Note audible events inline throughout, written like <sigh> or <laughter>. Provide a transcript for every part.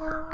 Yeah.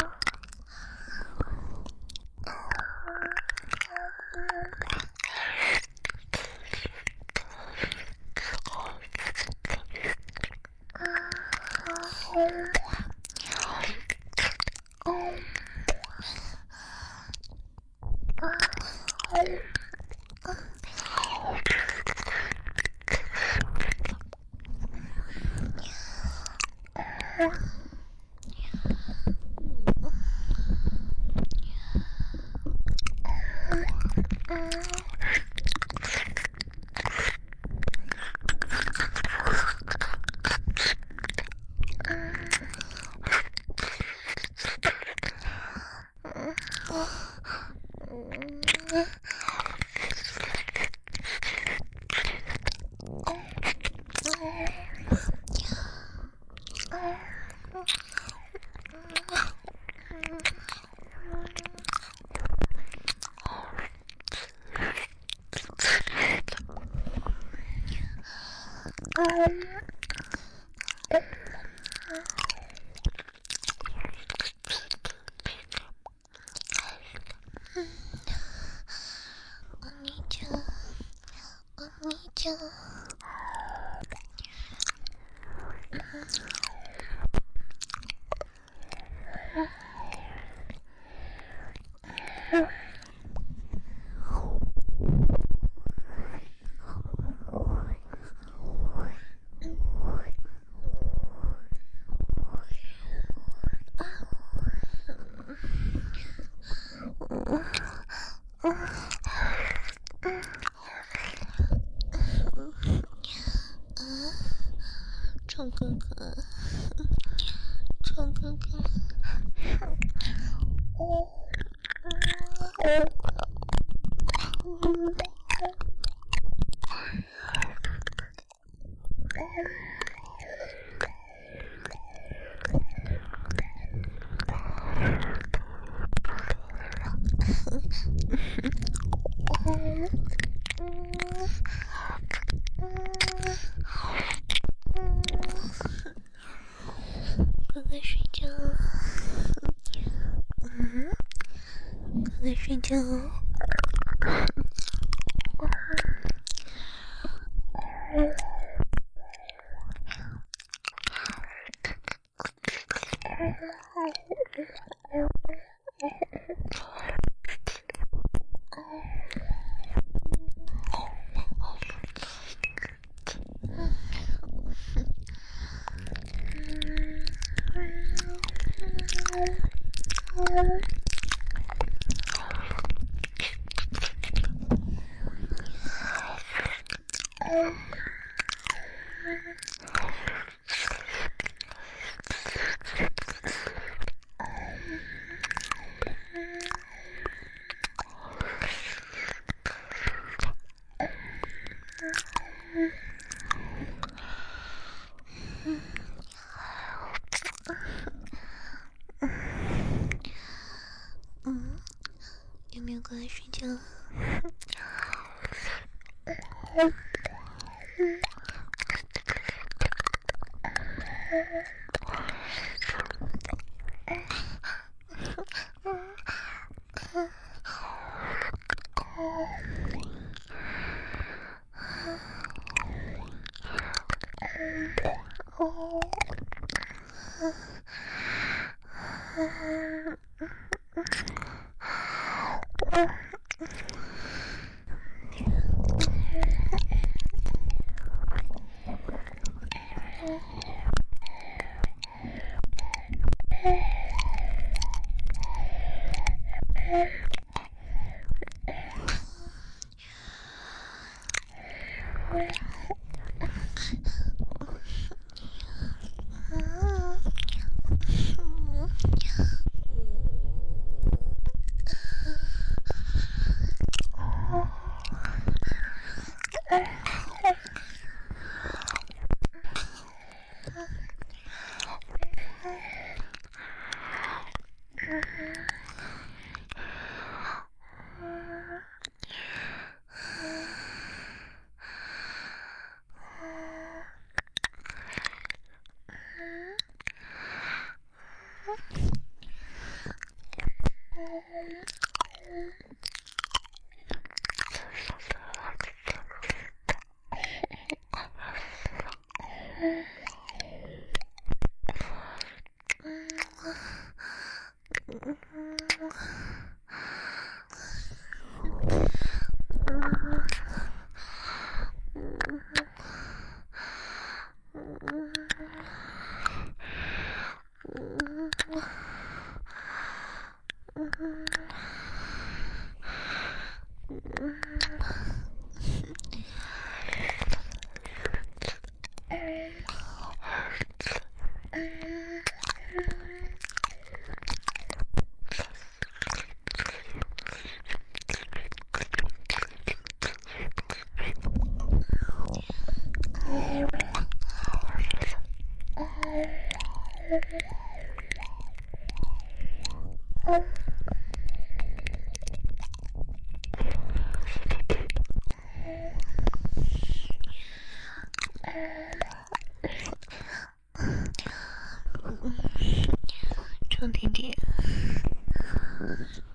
Yeah. <laughs> 胖哥哥，ちゃん。嗯，嗯，嗯，有没有过来睡觉？Oh.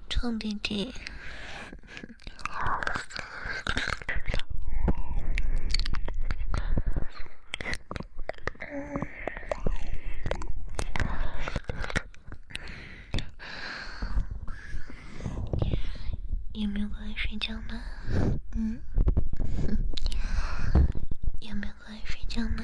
臭弟弟。有没有过来睡觉呢？嗯，有没有过来睡觉呢？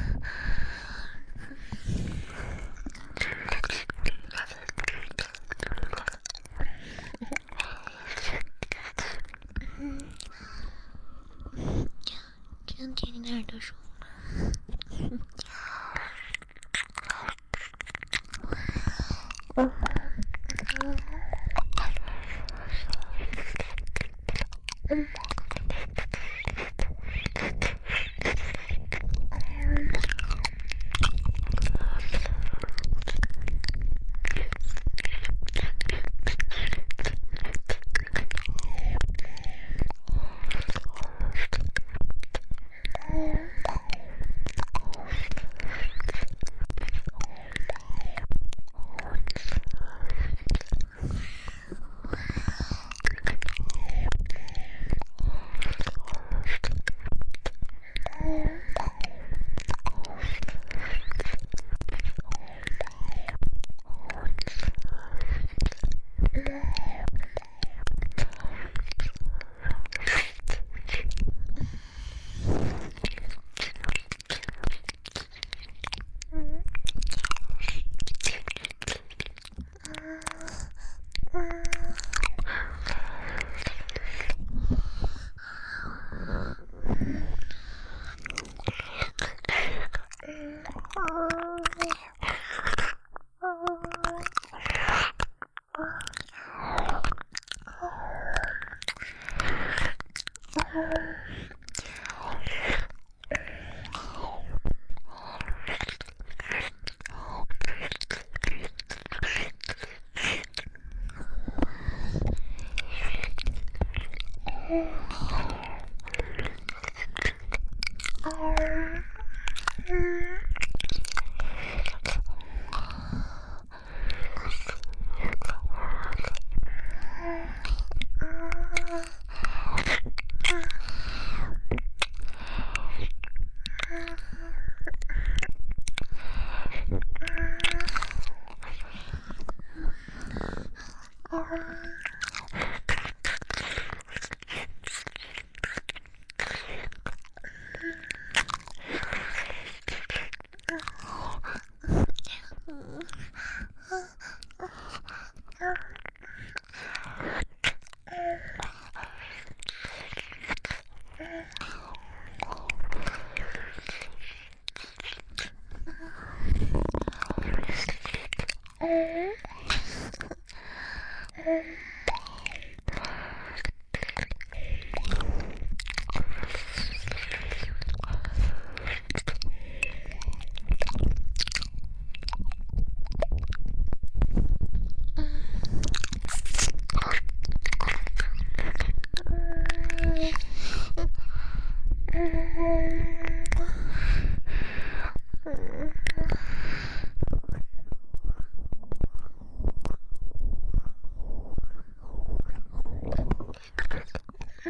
Oh. 哦嗯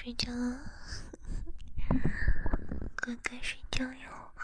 睡觉了，乖乖睡觉哟。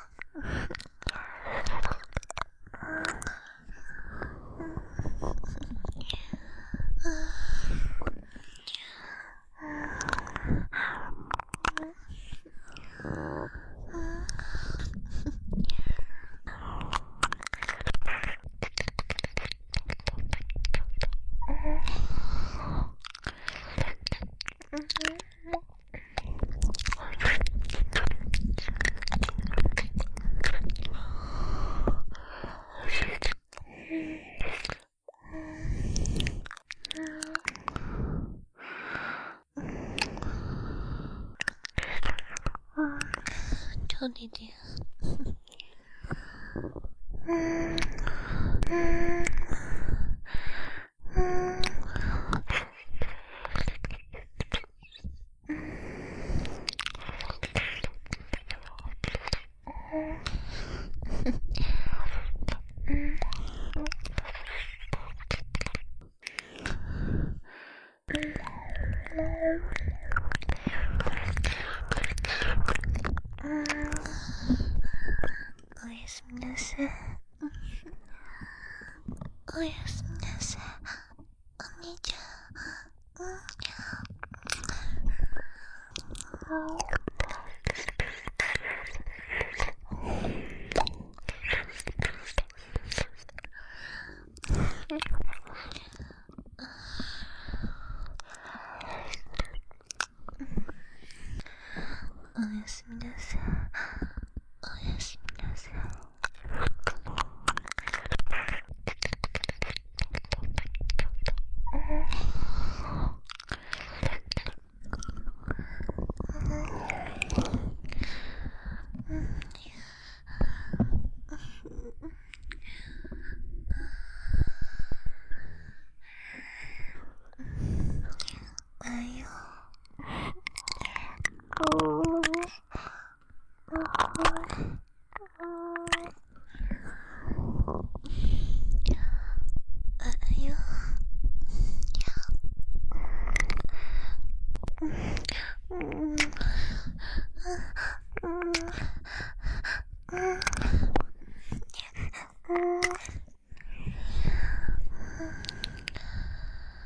啊臭弟弟。<laughs> おやすみなさい。